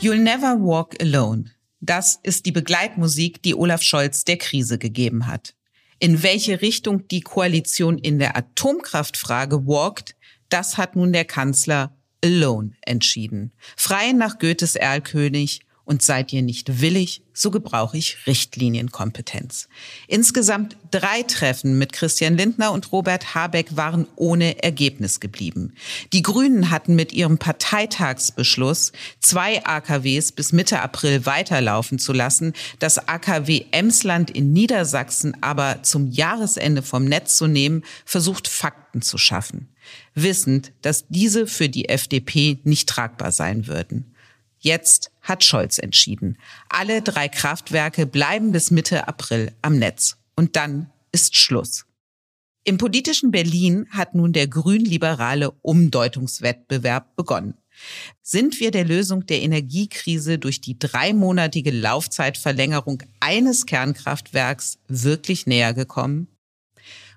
You'll Never Walk Alone. Das ist die Begleitmusik, die Olaf Scholz der Krise gegeben hat. In welche Richtung die Koalition in der Atomkraftfrage walkt, das hat nun der Kanzler alone entschieden. Frei nach Goethes Erlkönig und seid ihr nicht willig, so gebrauche ich Richtlinienkompetenz. Insgesamt drei Treffen mit Christian Lindner und Robert Habeck waren ohne Ergebnis geblieben. Die Grünen hatten mit ihrem Parteitagsbeschluss, zwei AKWs bis Mitte April weiterlaufen zu lassen, das AKW Emsland in Niedersachsen aber zum Jahresende vom Netz zu nehmen, versucht Fakten zu schaffen, wissend, dass diese für die FDP nicht tragbar sein würden. Jetzt hat Scholz entschieden. Alle drei Kraftwerke bleiben bis Mitte April am Netz. Und dann ist Schluss. Im politischen Berlin hat nun der grün-liberale Umdeutungswettbewerb begonnen. Sind wir der Lösung der Energiekrise durch die dreimonatige Laufzeitverlängerung eines Kernkraftwerks wirklich näher gekommen?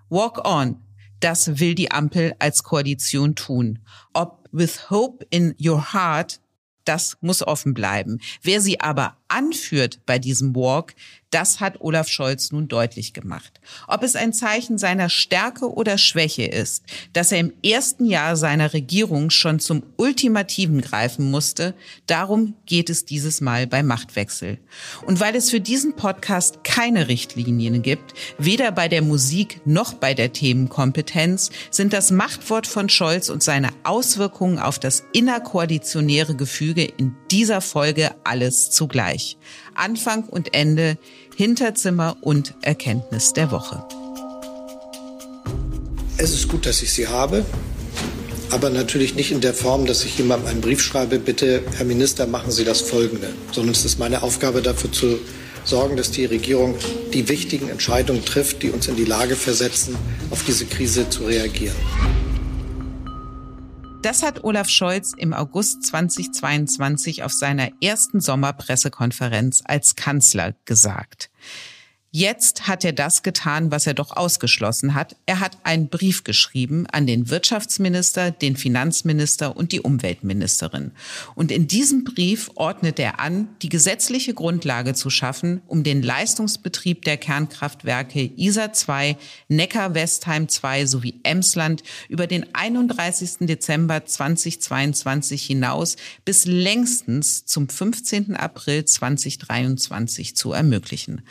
Walk on, das will die Ampel als Koalition tun. Ob with hope in your heart das muss offen bleiben. Wer sie aber anführt bei diesem Walk, das hat Olaf Scholz nun deutlich gemacht. Ob es ein Zeichen seiner Stärke oder Schwäche ist, dass er im ersten Jahr seiner Regierung schon zum Ultimativen greifen musste, darum geht es dieses Mal bei Machtwechsel. Und weil es für diesen Podcast keine Richtlinien gibt, weder bei der Musik noch bei der Themenkompetenz, sind das Machtwort von Scholz und seine Auswirkungen auf das innerkoalitionäre Gefüge in dieser Folge alles zugleich. Anfang und Ende, Hinterzimmer und Erkenntnis der Woche. Es ist gut, dass ich sie habe, aber natürlich nicht in der Form, dass ich jemandem einen Brief schreibe, bitte, Herr Minister, machen Sie das Folgende, sondern es ist meine Aufgabe dafür zu sorgen, dass die Regierung die wichtigen Entscheidungen trifft, die uns in die Lage versetzen, auf diese Krise zu reagieren. Das hat Olaf Scholz im August 2022 auf seiner ersten Sommerpressekonferenz als Kanzler gesagt. Jetzt hat er das getan, was er doch ausgeschlossen hat. Er hat einen Brief geschrieben an den Wirtschaftsminister, den Finanzminister und die Umweltministerin. Und in diesem Brief ordnet er an, die gesetzliche Grundlage zu schaffen, um den Leistungsbetrieb der Kernkraftwerke ISA 2, Neckar-Westheim 2 sowie Emsland über den 31. Dezember 2022 hinaus bis längstens zum 15. April 2023 zu ermöglichen.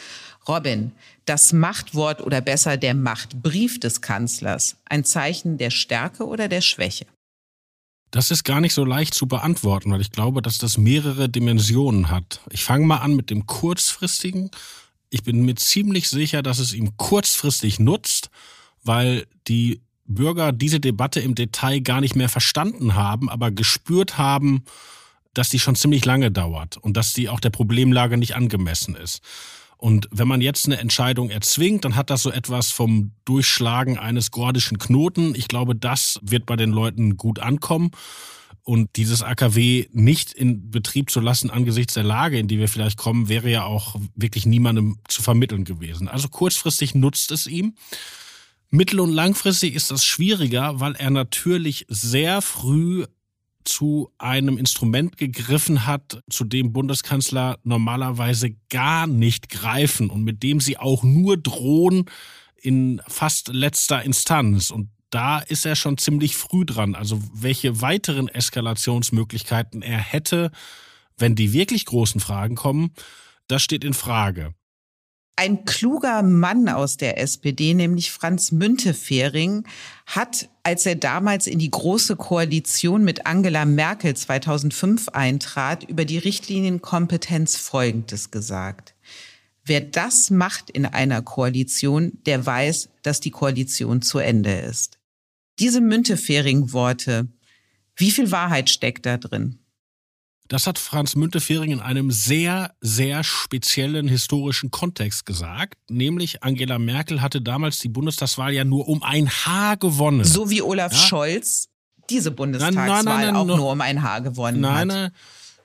Robin, das Machtwort oder besser der Machtbrief des Kanzlers, ein Zeichen der Stärke oder der Schwäche? Das ist gar nicht so leicht zu beantworten, weil ich glaube, dass das mehrere Dimensionen hat. Ich fange mal an mit dem kurzfristigen. Ich bin mir ziemlich sicher, dass es ihm kurzfristig nutzt, weil die Bürger diese Debatte im Detail gar nicht mehr verstanden haben, aber gespürt haben, dass die schon ziemlich lange dauert und dass die auch der Problemlage nicht angemessen ist. Und wenn man jetzt eine Entscheidung erzwingt, dann hat das so etwas vom Durchschlagen eines gordischen Knoten. Ich glaube, das wird bei den Leuten gut ankommen. Und dieses AKW nicht in Betrieb zu lassen angesichts der Lage, in die wir vielleicht kommen, wäre ja auch wirklich niemandem zu vermitteln gewesen. Also kurzfristig nutzt es ihm. Mittel- und langfristig ist das schwieriger, weil er natürlich sehr früh zu einem Instrument gegriffen hat, zu dem Bundeskanzler normalerweise gar nicht greifen und mit dem sie auch nur drohen in fast letzter Instanz. Und da ist er schon ziemlich früh dran. Also welche weiteren Eskalationsmöglichkeiten er hätte, wenn die wirklich großen Fragen kommen, das steht in Frage. Ein kluger Mann aus der SPD, nämlich Franz Müntefering, hat, als er damals in die Große Koalition mit Angela Merkel 2005 eintrat, über die Richtlinienkompetenz Folgendes gesagt. Wer das macht in einer Koalition, der weiß, dass die Koalition zu Ende ist. Diese Müntefering-Worte, wie viel Wahrheit steckt da drin? Das hat Franz Müntefering in einem sehr, sehr speziellen historischen Kontext gesagt. Nämlich Angela Merkel hatte damals die Bundestagswahl ja nur um ein Haar gewonnen. So wie Olaf ja? Scholz diese Bundestagswahl nein, nein, nein, auch nur um ein Haar gewonnen nein, hat. Nein,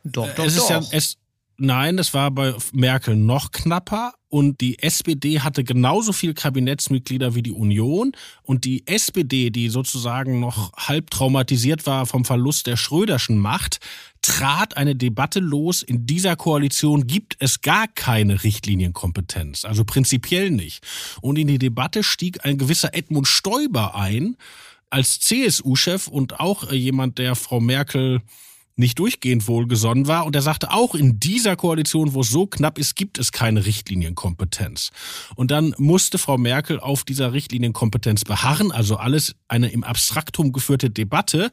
doch, doch, es doch. Ist ja, es, Nein, es war bei Merkel noch knapper und die SPD hatte genauso viel Kabinettsmitglieder wie die Union und die SPD, die sozusagen noch halb traumatisiert war vom Verlust der Schröderschen Macht, trat eine Debatte los. In dieser Koalition gibt es gar keine Richtlinienkompetenz, also prinzipiell nicht. Und in die Debatte stieg ein gewisser Edmund Stoiber ein als CSU-Chef und auch jemand, der Frau Merkel nicht durchgehend wohlgesonnen war. Und er sagte, auch in dieser Koalition, wo es so knapp ist, gibt es keine Richtlinienkompetenz. Und dann musste Frau Merkel auf dieser Richtlinienkompetenz beharren, also alles eine im Abstraktum geführte Debatte.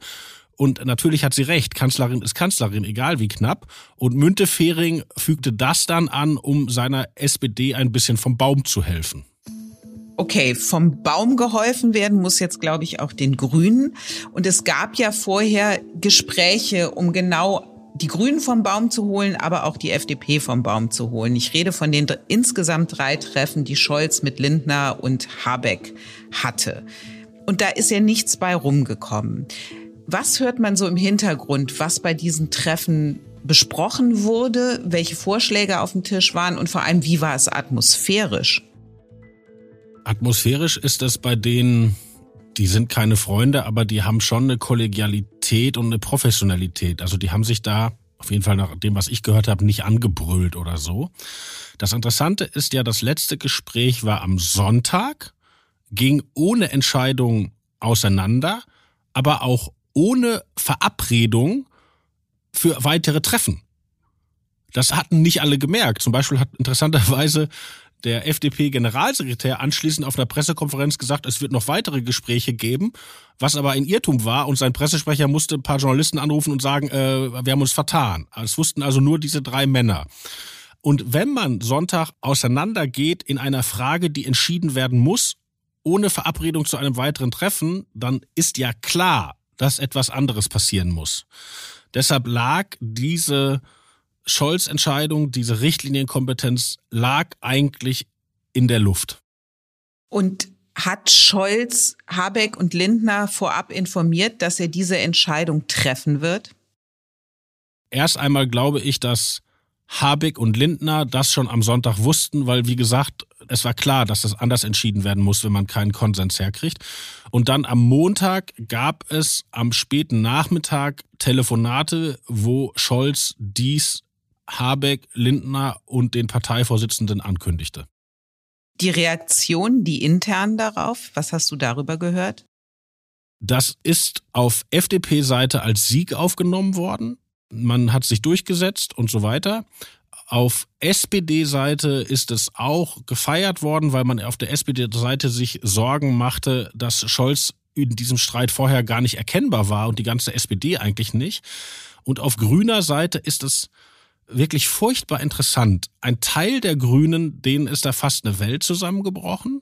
Und natürlich hat sie recht, Kanzlerin ist Kanzlerin, egal wie knapp. Und Müntefering fügte das dann an, um seiner SPD ein bisschen vom Baum zu helfen. Okay, vom Baum geholfen werden muss jetzt, glaube ich, auch den Grünen. Und es gab ja vorher Gespräche, um genau die Grünen vom Baum zu holen, aber auch die FDP vom Baum zu holen. Ich rede von den insgesamt drei Treffen, die Scholz mit Lindner und Habeck hatte. Und da ist ja nichts bei rumgekommen. Was hört man so im Hintergrund, was bei diesen Treffen besprochen wurde, welche Vorschläge auf dem Tisch waren und vor allem, wie war es atmosphärisch? Atmosphärisch ist es bei denen, die sind keine Freunde, aber die haben schon eine Kollegialität und eine Professionalität. Also die haben sich da auf jeden Fall nach dem, was ich gehört habe, nicht angebrüllt oder so. Das Interessante ist ja, das letzte Gespräch war am Sonntag, ging ohne Entscheidung auseinander, aber auch ohne Verabredung für weitere Treffen. Das hatten nicht alle gemerkt. Zum Beispiel hat interessanterweise der FDP-Generalsekretär anschließend auf einer Pressekonferenz gesagt, es wird noch weitere Gespräche geben, was aber ein Irrtum war und sein Pressesprecher musste ein paar Journalisten anrufen und sagen, äh, wir haben uns vertan. Es wussten also nur diese drei Männer. Und wenn man Sonntag auseinandergeht in einer Frage, die entschieden werden muss, ohne Verabredung zu einem weiteren Treffen, dann ist ja klar, dass etwas anderes passieren muss. Deshalb lag diese Scholz Entscheidung, diese Richtlinienkompetenz lag eigentlich in der Luft. Und hat Scholz, Habeck und Lindner vorab informiert, dass er diese Entscheidung treffen wird? Erst einmal glaube ich, dass Habeck und Lindner das schon am Sonntag wussten, weil, wie gesagt, es war klar, dass das anders entschieden werden muss, wenn man keinen Konsens herkriegt. Und dann am Montag gab es am späten Nachmittag Telefonate, wo Scholz dies Habeck, Lindner und den Parteivorsitzenden ankündigte. Die Reaktion, die intern darauf, was hast du darüber gehört? Das ist auf FDP-Seite als Sieg aufgenommen worden. Man hat sich durchgesetzt und so weiter. Auf SPD-Seite ist es auch gefeiert worden, weil man auf der SPD-Seite sich Sorgen machte, dass Scholz in diesem Streit vorher gar nicht erkennbar war und die ganze SPD eigentlich nicht. Und auf grüner Seite ist es wirklich furchtbar interessant. Ein Teil der Grünen, denen ist da fast eine Welt zusammengebrochen.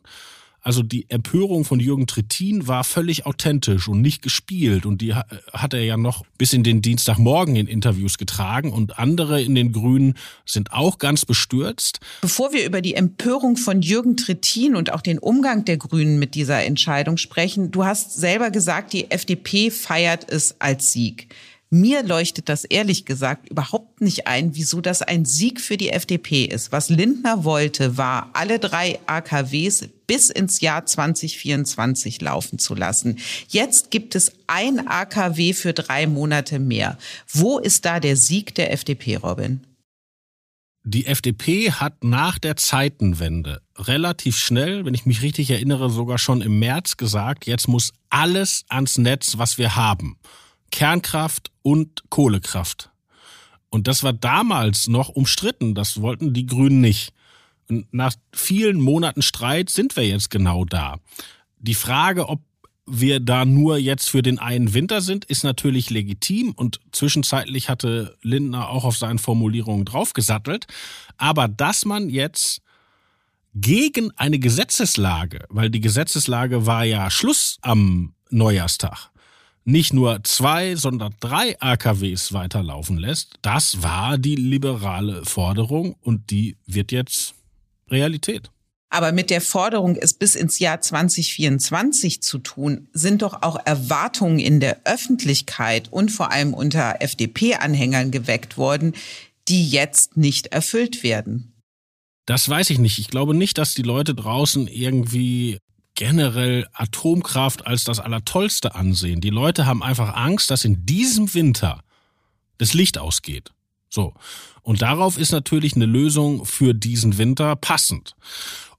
Also die Empörung von Jürgen Trittin war völlig authentisch und nicht gespielt. Und die hat er ja noch bis in den Dienstagmorgen in Interviews getragen. Und andere in den Grünen sind auch ganz bestürzt. Bevor wir über die Empörung von Jürgen Trittin und auch den Umgang der Grünen mit dieser Entscheidung sprechen, du hast selber gesagt, die FDP feiert es als Sieg. Mir leuchtet das ehrlich gesagt überhaupt nicht ein, wieso das ein Sieg für die FDP ist. Was Lindner wollte, war, alle drei AKWs bis ins Jahr 2024 laufen zu lassen. Jetzt gibt es ein AKW für drei Monate mehr. Wo ist da der Sieg der FDP, Robin? Die FDP hat nach der Zeitenwende relativ schnell, wenn ich mich richtig erinnere, sogar schon im März gesagt, jetzt muss alles ans Netz, was wir haben. Kernkraft und Kohlekraft. Und das war damals noch umstritten. Das wollten die Grünen nicht. Und nach vielen Monaten Streit sind wir jetzt genau da. Die Frage, ob wir da nur jetzt für den einen Winter sind, ist natürlich legitim und zwischenzeitlich hatte Lindner auch auf seinen Formulierungen draufgesattelt. Aber dass man jetzt gegen eine Gesetzeslage, weil die Gesetzeslage war ja Schluss am Neujahrstag, nicht nur zwei, sondern drei AKWs weiterlaufen lässt, das war die liberale Forderung und die wird jetzt Realität. Aber mit der Forderung, es bis ins Jahr 2024 zu tun, sind doch auch Erwartungen in der Öffentlichkeit und vor allem unter FDP-Anhängern geweckt worden, die jetzt nicht erfüllt werden. Das weiß ich nicht. Ich glaube nicht, dass die Leute draußen irgendwie generell Atomkraft als das Allertollste ansehen. Die Leute haben einfach Angst, dass in diesem Winter das Licht ausgeht. So. Und darauf ist natürlich eine Lösung für diesen Winter passend.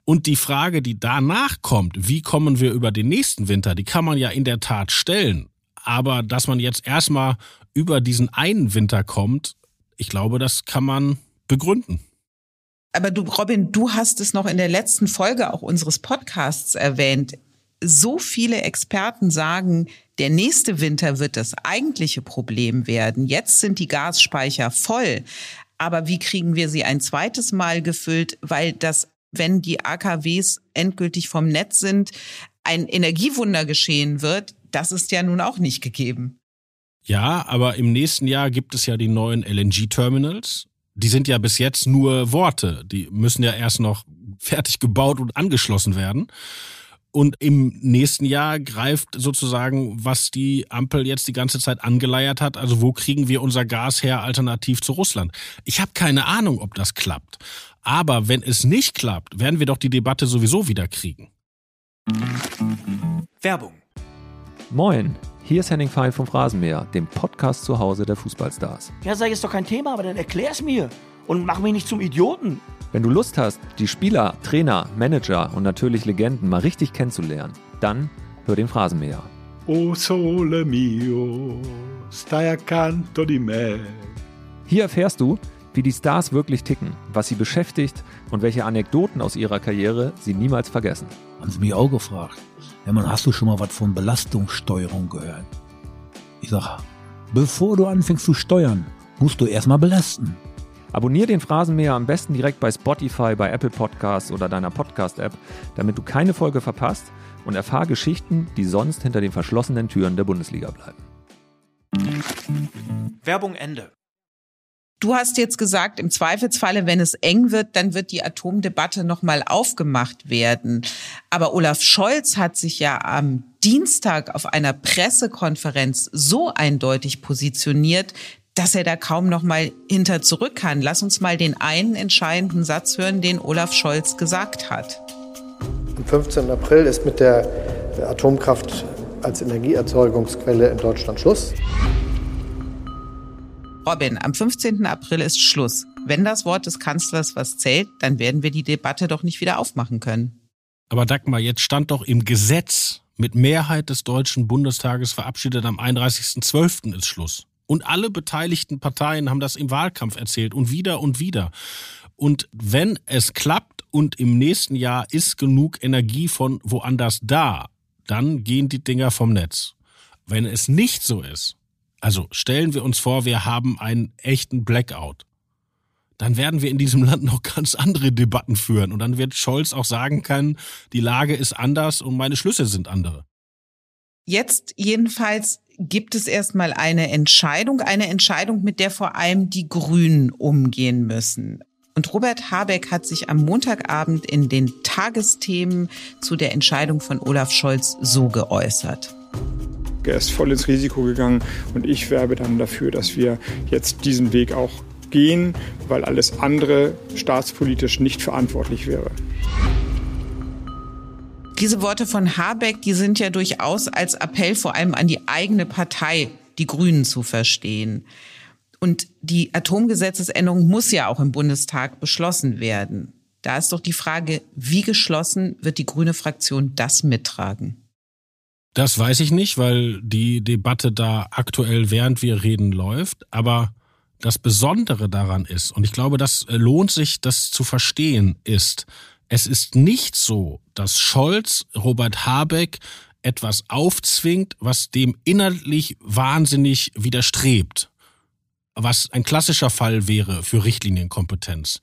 Und die Frage, die danach kommt, wie kommen wir über den nächsten Winter, die kann man ja in der Tat stellen. Aber dass man jetzt erstmal über diesen einen Winter kommt, ich glaube, das kann man begründen. Aber du, Robin, du hast es noch in der letzten Folge auch unseres Podcasts erwähnt. So viele Experten sagen, der nächste Winter wird das eigentliche Problem werden. Jetzt sind die Gasspeicher voll. Aber wie kriegen wir sie ein zweites Mal gefüllt? Weil das, wenn die AKWs endgültig vom Netz sind, ein Energiewunder geschehen wird, das ist ja nun auch nicht gegeben. Ja, aber im nächsten Jahr gibt es ja die neuen LNG-Terminals die sind ja bis jetzt nur Worte. Die müssen ja erst noch fertig gebaut und angeschlossen werden. Und im nächsten Jahr greift sozusagen, was die Ampel jetzt die ganze Zeit angeleiert hat. Also wo kriegen wir unser Gas her alternativ zu Russland? Ich habe keine Ahnung, ob das klappt. Aber wenn es nicht klappt, werden wir doch die Debatte sowieso wieder kriegen. Werbung. Moin. Hier ist Henning Fein vom Phrasenmäher, dem Podcast zu Hause der Fußballstars. Ja, sag ich, ist doch kein Thema, aber dann erklär's mir und mach mich nicht zum Idioten. Wenn du Lust hast, die Spieler, Trainer, Manager und natürlich Legenden mal richtig kennenzulernen, dann hör den Phrasenmäher. O sole mio, stai accanto di me. Hier erfährst du, wie die Stars wirklich ticken, was sie beschäftigt und welche Anekdoten aus ihrer Karriere sie niemals vergessen. Haben sie mich auch gefragt. Ja, man, hast du schon mal was von Belastungssteuerung gehört? Ich sag, bevor du anfängst zu steuern, musst du erstmal belasten. Abonnier den Phrasenmäher am besten direkt bei Spotify, bei Apple Podcasts oder deiner Podcast-App, damit du keine Folge verpasst und erfahr Geschichten, die sonst hinter den verschlossenen Türen der Bundesliga bleiben. Werbung Ende. Du hast jetzt gesagt, im Zweifelsfalle, wenn es eng wird, dann wird die Atomdebatte nochmal aufgemacht werden. Aber Olaf Scholz hat sich ja am Dienstag auf einer Pressekonferenz so eindeutig positioniert, dass er da kaum noch mal hinter zurück kann. Lass uns mal den einen entscheidenden Satz hören, den Olaf Scholz gesagt hat. Am 15. April ist mit der Atomkraft als Energieerzeugungsquelle in Deutschland Schluss. Robin, am 15. April ist Schluss. Wenn das Wort des Kanzlers was zählt, dann werden wir die Debatte doch nicht wieder aufmachen können. Aber Dagmar, jetzt stand doch im Gesetz mit Mehrheit des Deutschen Bundestages verabschiedet am 31.12. ist Schluss. Und alle beteiligten Parteien haben das im Wahlkampf erzählt und wieder und wieder. Und wenn es klappt und im nächsten Jahr ist genug Energie von woanders da, dann gehen die Dinger vom Netz. Wenn es nicht so ist, also stellen wir uns vor, wir haben einen echten Blackout. Dann werden wir in diesem Land noch ganz andere Debatten führen. Und dann wird Scholz auch sagen können, die Lage ist anders und meine Schlüsse sind andere. Jetzt jedenfalls gibt es erstmal eine Entscheidung, eine Entscheidung, mit der vor allem die Grünen umgehen müssen. Und Robert Habeck hat sich am Montagabend in den Tagesthemen zu der Entscheidung von Olaf Scholz so geäußert. Er ist voll ins Risiko gegangen und ich werbe dann dafür, dass wir jetzt diesen Weg auch gehen, weil alles andere staatspolitisch nicht verantwortlich wäre. Diese Worte von Habeck, die sind ja durchaus als Appell vor allem an die eigene Partei, die Grünen, zu verstehen. Und die Atomgesetzesänderung muss ja auch im Bundestag beschlossen werden. Da ist doch die Frage, wie geschlossen wird die grüne Fraktion das mittragen? Das weiß ich nicht, weil die Debatte da aktuell während wir reden läuft. Aber das Besondere daran ist, und ich glaube, das lohnt sich, das zu verstehen, ist, es ist nicht so, dass Scholz Robert Habeck etwas aufzwingt, was dem inhaltlich wahnsinnig widerstrebt. Was ein klassischer Fall wäre für Richtlinienkompetenz.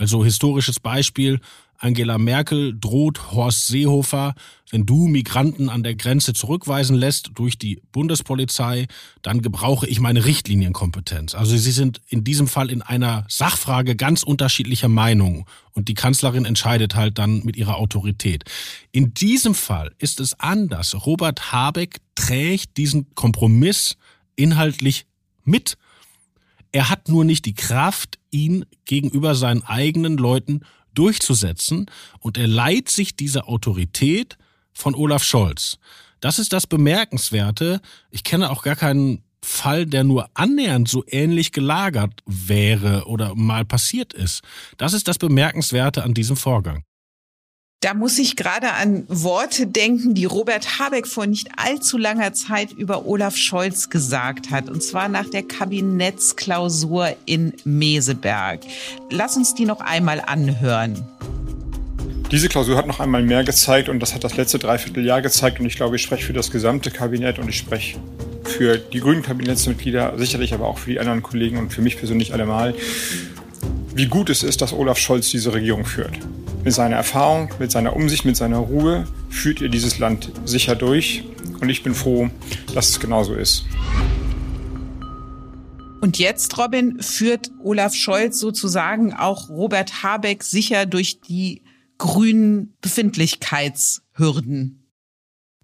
Also historisches Beispiel, Angela Merkel droht Horst Seehofer, wenn du Migranten an der Grenze zurückweisen lässt durch die Bundespolizei, dann gebrauche ich meine Richtlinienkompetenz. Also sie sind in diesem Fall in einer Sachfrage ganz unterschiedlicher Meinung und die Kanzlerin entscheidet halt dann mit ihrer Autorität. In diesem Fall ist es anders. Robert Habeck trägt diesen Kompromiss inhaltlich mit. Er hat nur nicht die Kraft, ihn gegenüber seinen eigenen Leuten durchzusetzen und er leiht sich diese Autorität von Olaf Scholz. Das ist das Bemerkenswerte. Ich kenne auch gar keinen Fall, der nur annähernd so ähnlich gelagert wäre oder mal passiert ist. Das ist das Bemerkenswerte an diesem Vorgang. Da muss ich gerade an Worte denken, die Robert Habeck vor nicht allzu langer Zeit über Olaf Scholz gesagt hat, und zwar nach der Kabinettsklausur in Meseberg. Lass uns die noch einmal anhören. Diese Klausur hat noch einmal mehr gezeigt und das hat das letzte Dreivierteljahr gezeigt und ich glaube, ich spreche für das gesamte Kabinett und ich spreche für die grünen Kabinettsmitglieder, sicherlich aber auch für die anderen Kollegen und für mich persönlich allemal, wie gut es ist, dass Olaf Scholz diese Regierung führt. Mit seiner Erfahrung, mit seiner Umsicht, mit seiner Ruhe führt ihr dieses Land sicher durch. Und ich bin froh, dass es genauso ist. Und jetzt, Robin, führt Olaf Scholz sozusagen auch Robert Habeck sicher durch die grünen Befindlichkeitshürden.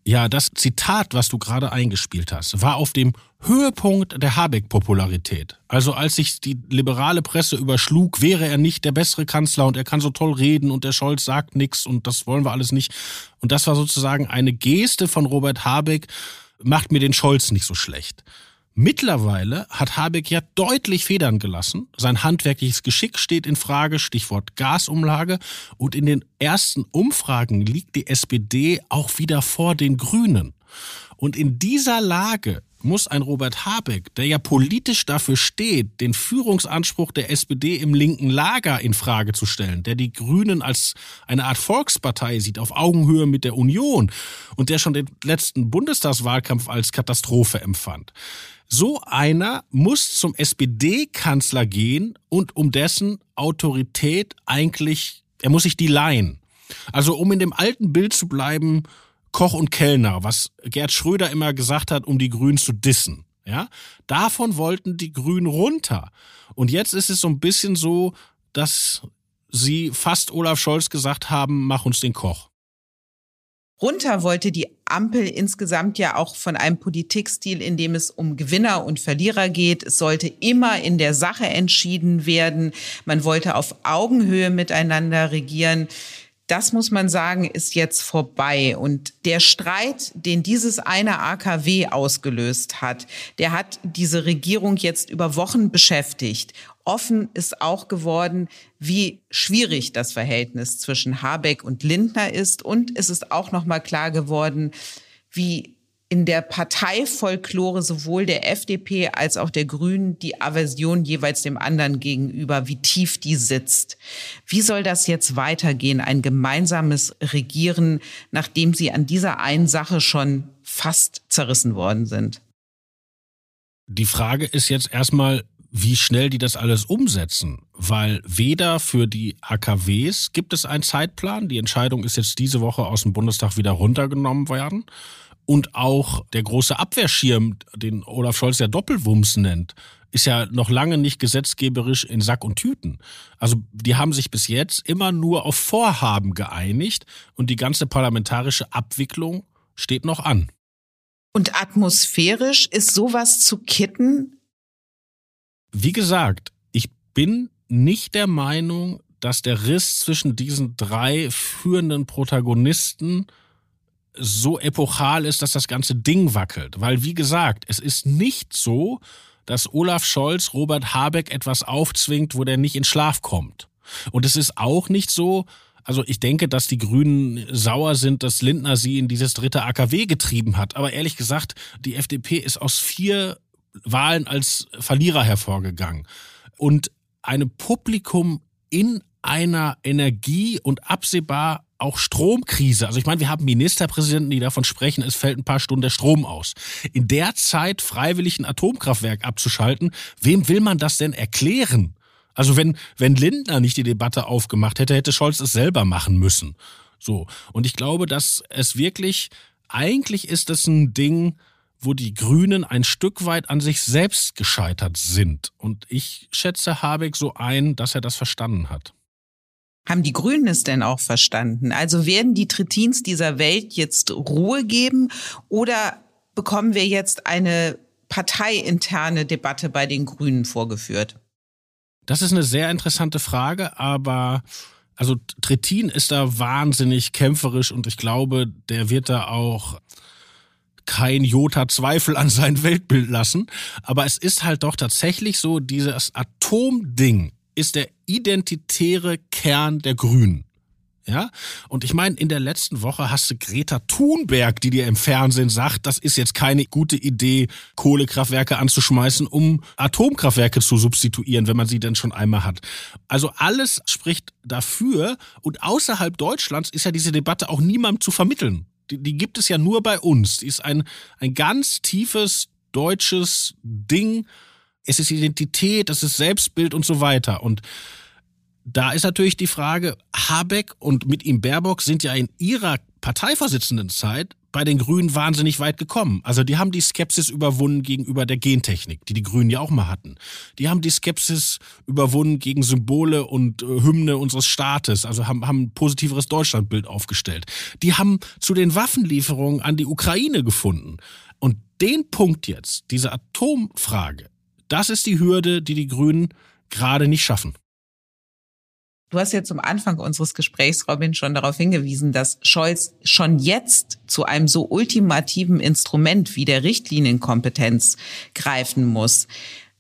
Ja, das Zitat, was du gerade eingespielt hast, war auf dem Höhepunkt der Habeck-Popularität. Also als sich die liberale Presse überschlug, wäre er nicht der bessere Kanzler und er kann so toll reden und der Scholz sagt nichts und das wollen wir alles nicht. Und das war sozusagen eine Geste von Robert Habeck, macht mir den Scholz nicht so schlecht. Mittlerweile hat Habeck ja deutlich Federn gelassen. Sein handwerkliches Geschick steht in Frage, Stichwort Gasumlage. Und in den ersten Umfragen liegt die SPD auch wieder vor den Grünen. Und in dieser Lage muss ein Robert Habeck, der ja politisch dafür steht, den Führungsanspruch der SPD im linken Lager in Frage zu stellen, der die Grünen als eine Art Volkspartei sieht, auf Augenhöhe mit der Union und der schon den letzten Bundestagswahlkampf als Katastrophe empfand. So einer muss zum SPD-Kanzler gehen und um dessen Autorität eigentlich, er muss sich die leihen. Also um in dem alten Bild zu bleiben, Koch und Kellner, was Gerd Schröder immer gesagt hat, um die Grünen zu dissen. Ja, davon wollten die Grünen runter. Und jetzt ist es so ein bisschen so, dass sie fast Olaf Scholz gesagt haben, mach uns den Koch. Runter wollte die Ampel insgesamt ja auch von einem Politikstil, in dem es um Gewinner und Verlierer geht. Es sollte immer in der Sache entschieden werden. Man wollte auf Augenhöhe miteinander regieren. Das muss man sagen, ist jetzt vorbei. Und der Streit, den dieses eine AKW ausgelöst hat, der hat diese Regierung jetzt über Wochen beschäftigt. Offen ist auch geworden, wie schwierig das Verhältnis zwischen Habeck und Lindner ist. Und es ist auch noch mal klar geworden, wie in der Parteifolklore sowohl der FDP als auch der Grünen die Aversion jeweils dem anderen gegenüber, wie tief die sitzt. Wie soll das jetzt weitergehen, ein gemeinsames Regieren, nachdem sie an dieser einen Sache schon fast zerrissen worden sind? Die Frage ist jetzt erstmal, wie schnell die das alles umsetzen, weil weder für die AKWs gibt es einen Zeitplan, die Entscheidung ist jetzt diese Woche aus dem Bundestag wieder runtergenommen worden, und auch der große Abwehrschirm, den Olaf Scholz ja Doppelwumms nennt, ist ja noch lange nicht gesetzgeberisch in Sack und Tüten. Also die haben sich bis jetzt immer nur auf Vorhaben geeinigt und die ganze parlamentarische Abwicklung steht noch an. Und atmosphärisch ist sowas zu kitten wie gesagt, ich bin nicht der Meinung, dass der Riss zwischen diesen drei führenden Protagonisten so epochal ist, dass das ganze Ding wackelt. Weil, wie gesagt, es ist nicht so, dass Olaf Scholz Robert Habeck etwas aufzwingt, wo der nicht in Schlaf kommt. Und es ist auch nicht so, also ich denke, dass die Grünen sauer sind, dass Lindner sie in dieses dritte AKW getrieben hat. Aber ehrlich gesagt, die FDP ist aus vier Wahlen als Verlierer hervorgegangen. Und einem Publikum in einer Energie und absehbar auch Stromkrise. Also ich meine, wir haben Ministerpräsidenten, die davon sprechen, es fällt ein paar Stunden der Strom aus. In der Zeit freiwillig ein Atomkraftwerk abzuschalten, wem will man das denn erklären? Also wenn, wenn Lindner nicht die Debatte aufgemacht hätte, hätte Scholz es selber machen müssen. So. Und ich glaube, dass es wirklich, eigentlich ist es ein Ding, wo die Grünen ein Stück weit an sich selbst gescheitert sind. Und ich schätze Habeck so ein, dass er das verstanden hat. Haben die Grünen es denn auch verstanden? Also werden die Tritins dieser Welt jetzt Ruhe geben oder bekommen wir jetzt eine parteiinterne Debatte bei den Grünen vorgeführt? Das ist eine sehr interessante Frage, aber also Trittin ist da wahnsinnig kämpferisch und ich glaube, der wird da auch kein Jota Zweifel an sein Weltbild lassen. Aber es ist halt doch tatsächlich so, dieses Atomding ist der identitäre Kern der Grünen. Ja, und ich meine, in der letzten Woche hast du Greta Thunberg, die dir im Fernsehen sagt, das ist jetzt keine gute Idee, Kohlekraftwerke anzuschmeißen, um Atomkraftwerke zu substituieren, wenn man sie denn schon einmal hat. Also alles spricht dafür und außerhalb Deutschlands ist ja diese Debatte auch niemandem zu vermitteln. Die, die gibt es ja nur bei uns. Die ist ein, ein ganz tiefes deutsches Ding, es ist Identität, es ist Selbstbild und so weiter. Und da ist natürlich die Frage, Habeck und mit ihm Baerbock sind ja in ihrer Parteivorsitzendenzeit bei den Grünen wahnsinnig weit gekommen. Also die haben die Skepsis überwunden gegenüber der Gentechnik, die die Grünen ja auch mal hatten. Die haben die Skepsis überwunden gegen Symbole und äh, Hymne unseres Staates, also haben, haben ein positiveres Deutschlandbild aufgestellt. Die haben zu den Waffenlieferungen an die Ukraine gefunden. Und den Punkt jetzt, diese Atomfrage, das ist die Hürde, die die Grünen gerade nicht schaffen. Du hast ja zum Anfang unseres Gesprächs, Robin, schon darauf hingewiesen, dass Scholz schon jetzt zu einem so ultimativen Instrument wie der Richtlinienkompetenz greifen muss.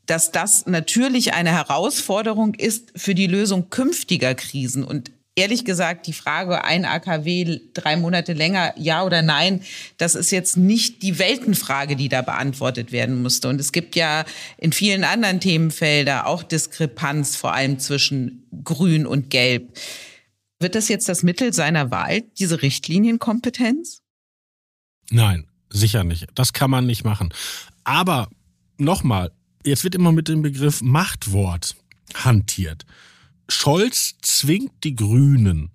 Dass das natürlich eine Herausforderung ist für die Lösung künftiger Krisen. Und ehrlich gesagt, die Frage, ein AKW drei Monate länger, ja oder nein, das ist jetzt nicht die Weltenfrage, die da beantwortet werden musste. Und es gibt ja in vielen anderen Themenfeldern auch Diskrepanz, vor allem zwischen Grün und Gelb. Wird das jetzt das Mittel seiner Wahl, diese Richtlinienkompetenz? Nein, sicher nicht. Das kann man nicht machen. Aber nochmal, jetzt wird immer mit dem Begriff Machtwort hantiert. Scholz zwingt die Grünen,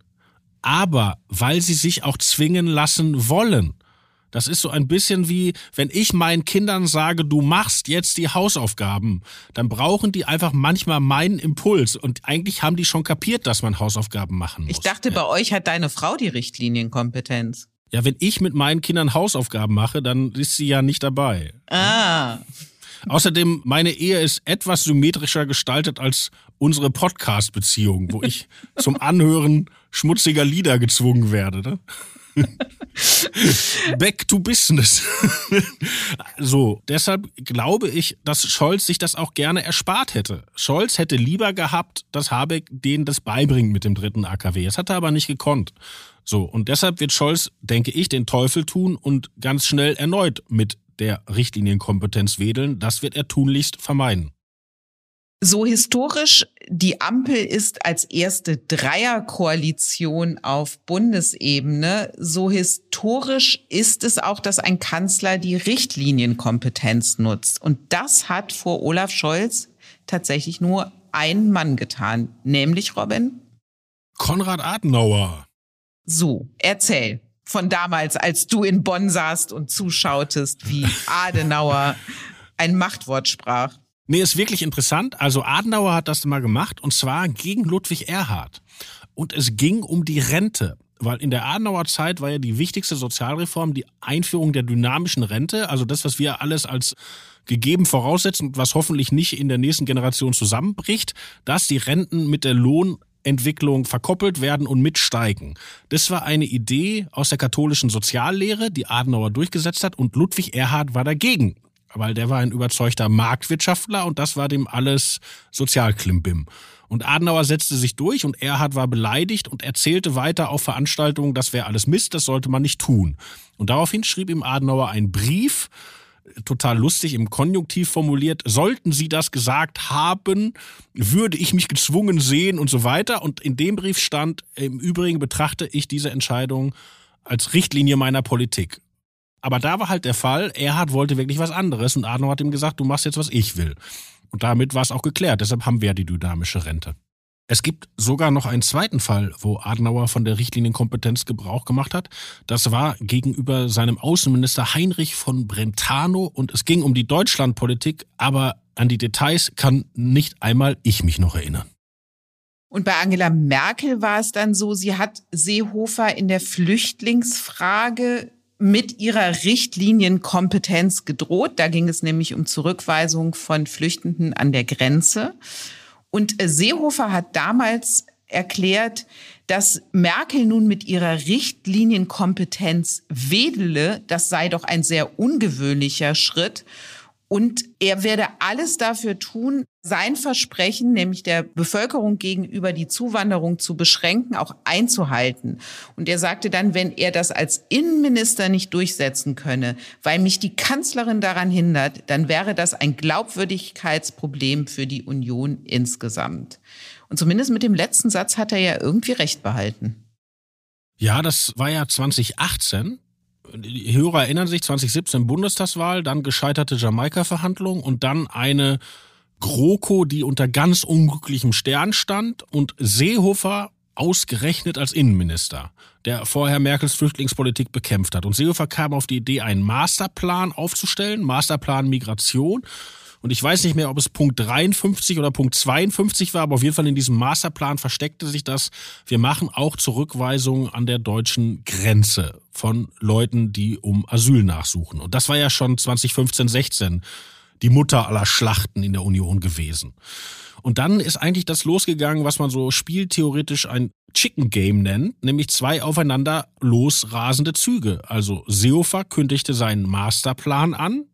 aber weil sie sich auch zwingen lassen wollen. Das ist so ein bisschen wie, wenn ich meinen Kindern sage, du machst jetzt die Hausaufgaben, dann brauchen die einfach manchmal meinen Impuls. Und eigentlich haben die schon kapiert, dass man Hausaufgaben machen muss. Ich dachte, ja. bei euch hat deine Frau die Richtlinienkompetenz. Ja, wenn ich mit meinen Kindern Hausaufgaben mache, dann ist sie ja nicht dabei. Ah. Außerdem, meine Ehe ist etwas symmetrischer gestaltet als unsere Podcast-Beziehung, wo ich zum Anhören schmutziger Lieder gezwungen werde. Ne? Back to business. so, deshalb glaube ich, dass Scholz sich das auch gerne erspart hätte. Scholz hätte lieber gehabt, dass Habeck denen das beibringt mit dem dritten AKW. Das hat er aber nicht gekonnt. So, und deshalb wird Scholz, denke ich, den Teufel tun und ganz schnell erneut mit der Richtlinienkompetenz wedeln. Das wird er tunlichst vermeiden. So historisch die Ampel ist als erste Dreierkoalition auf Bundesebene, so historisch ist es auch, dass ein Kanzler die Richtlinienkompetenz nutzt. Und das hat vor Olaf Scholz tatsächlich nur ein Mann getan, nämlich Robin? Konrad Adenauer. So, erzähl von damals, als du in Bonn saßt und zuschautest, wie Adenauer ein Machtwort sprach. Nee, ist wirklich interessant. Also Adenauer hat das mal gemacht und zwar gegen Ludwig Erhard. Und es ging um die Rente. Weil in der Adenauer Zeit war ja die wichtigste Sozialreform die Einführung der dynamischen Rente. Also das, was wir alles als gegeben voraussetzen und was hoffentlich nicht in der nächsten Generation zusammenbricht, dass die Renten mit der Lohnentwicklung verkoppelt werden und mitsteigen. Das war eine Idee aus der katholischen Soziallehre, die Adenauer durchgesetzt hat und Ludwig Erhard war dagegen weil der war ein überzeugter Marktwirtschaftler und das war dem alles Sozialklimbim. Und Adenauer setzte sich durch und Erhard war beleidigt und erzählte weiter auf Veranstaltungen, das wäre alles Mist, das sollte man nicht tun. Und daraufhin schrieb ihm Adenauer einen Brief, total lustig im Konjunktiv formuliert, sollten Sie das gesagt haben, würde ich mich gezwungen sehen und so weiter. Und in dem Brief stand, im Übrigen betrachte ich diese Entscheidung als Richtlinie meiner Politik. Aber da war halt der Fall, Erhard wollte wirklich was anderes und Adenauer hat ihm gesagt, du machst jetzt, was ich will. Und damit war es auch geklärt. Deshalb haben wir die dynamische Rente. Es gibt sogar noch einen zweiten Fall, wo Adenauer von der Richtlinienkompetenz Gebrauch gemacht hat. Das war gegenüber seinem Außenminister Heinrich von Brentano und es ging um die Deutschlandpolitik, aber an die Details kann nicht einmal ich mich noch erinnern. Und bei Angela Merkel war es dann so, sie hat Seehofer in der Flüchtlingsfrage mit ihrer Richtlinienkompetenz gedroht. Da ging es nämlich um Zurückweisung von Flüchtenden an der Grenze. Und äh, Seehofer hat damals erklärt, dass Merkel nun mit ihrer Richtlinienkompetenz wedele. Das sei doch ein sehr ungewöhnlicher Schritt. Und er werde alles dafür tun, sein Versprechen, nämlich der Bevölkerung gegenüber die Zuwanderung zu beschränken, auch einzuhalten. Und er sagte dann, wenn er das als Innenminister nicht durchsetzen könne, weil mich die Kanzlerin daran hindert, dann wäre das ein Glaubwürdigkeitsproblem für die Union insgesamt. Und zumindest mit dem letzten Satz hat er ja irgendwie recht behalten. Ja, das war ja 2018 die Hörer erinnern sich, 2017 Bundestagswahl, dann gescheiterte Jamaika-Verhandlungen und dann eine GroKo, die unter ganz unglücklichem Stern stand und Seehofer ausgerechnet als Innenminister, der vorher Merkels Flüchtlingspolitik bekämpft hat. Und Seehofer kam auf die Idee, einen Masterplan aufzustellen, Masterplan Migration. Und ich weiß nicht mehr, ob es Punkt 53 oder Punkt 52 war, aber auf jeden Fall in diesem Masterplan versteckte sich das. Wir machen auch Zurückweisungen an der deutschen Grenze von Leuten, die um Asyl nachsuchen. Und das war ja schon 2015, 16 die Mutter aller Schlachten in der Union gewesen. Und dann ist eigentlich das losgegangen, was man so spieltheoretisch ein Chicken Game nennt, nämlich zwei aufeinander losrasende Züge. Also Seehofer kündigte seinen Masterplan an,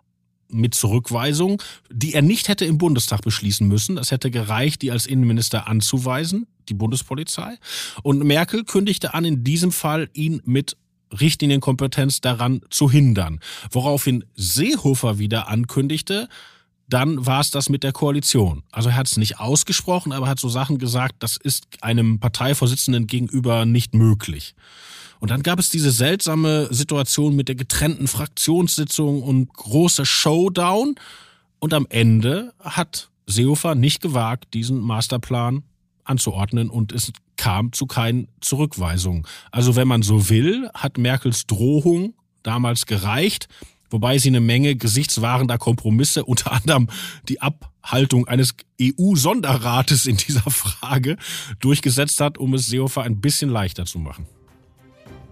mit Zurückweisung, die er nicht hätte im Bundestag beschließen müssen. Das hätte gereicht, die als Innenminister anzuweisen, die Bundespolizei. Und Merkel kündigte an, in diesem Fall ihn mit Richtlinienkompetenz daran zu hindern. Woraufhin Seehofer wieder ankündigte, dann war es das mit der Koalition. Also er hat es nicht ausgesprochen, aber hat so Sachen gesagt, das ist einem Parteivorsitzenden gegenüber nicht möglich. Und dann gab es diese seltsame Situation mit der getrennten Fraktionssitzung und großer Showdown. Und am Ende hat Seehofer nicht gewagt, diesen Masterplan anzuordnen und es kam zu keinen Zurückweisungen. Also wenn man so will, hat Merkels Drohung damals gereicht, wobei sie eine Menge gesichtswahrender Kompromisse, unter anderem die Abhaltung eines EU-Sonderrates in dieser Frage, durchgesetzt hat, um es Seehofer ein bisschen leichter zu machen.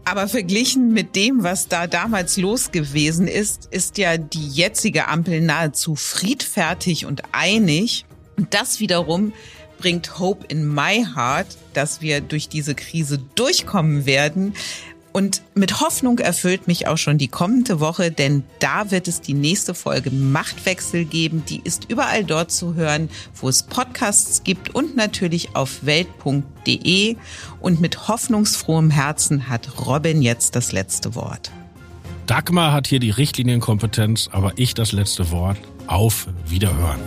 Aber verglichen mit dem, was da damals los gewesen ist, ist ja die jetzige Ampel nahezu friedfertig und einig. Und das wiederum bringt Hope in my heart, dass wir durch diese Krise durchkommen werden. Und mit Hoffnung erfüllt mich auch schon die kommende Woche, denn da wird es die nächste Folge Machtwechsel geben. Die ist überall dort zu hören, wo es Podcasts gibt und natürlich auf welt.de. Und mit hoffnungsfrohem Herzen hat Robin jetzt das letzte Wort. Dagmar hat hier die Richtlinienkompetenz, aber ich das letzte Wort. Auf Wiederhören.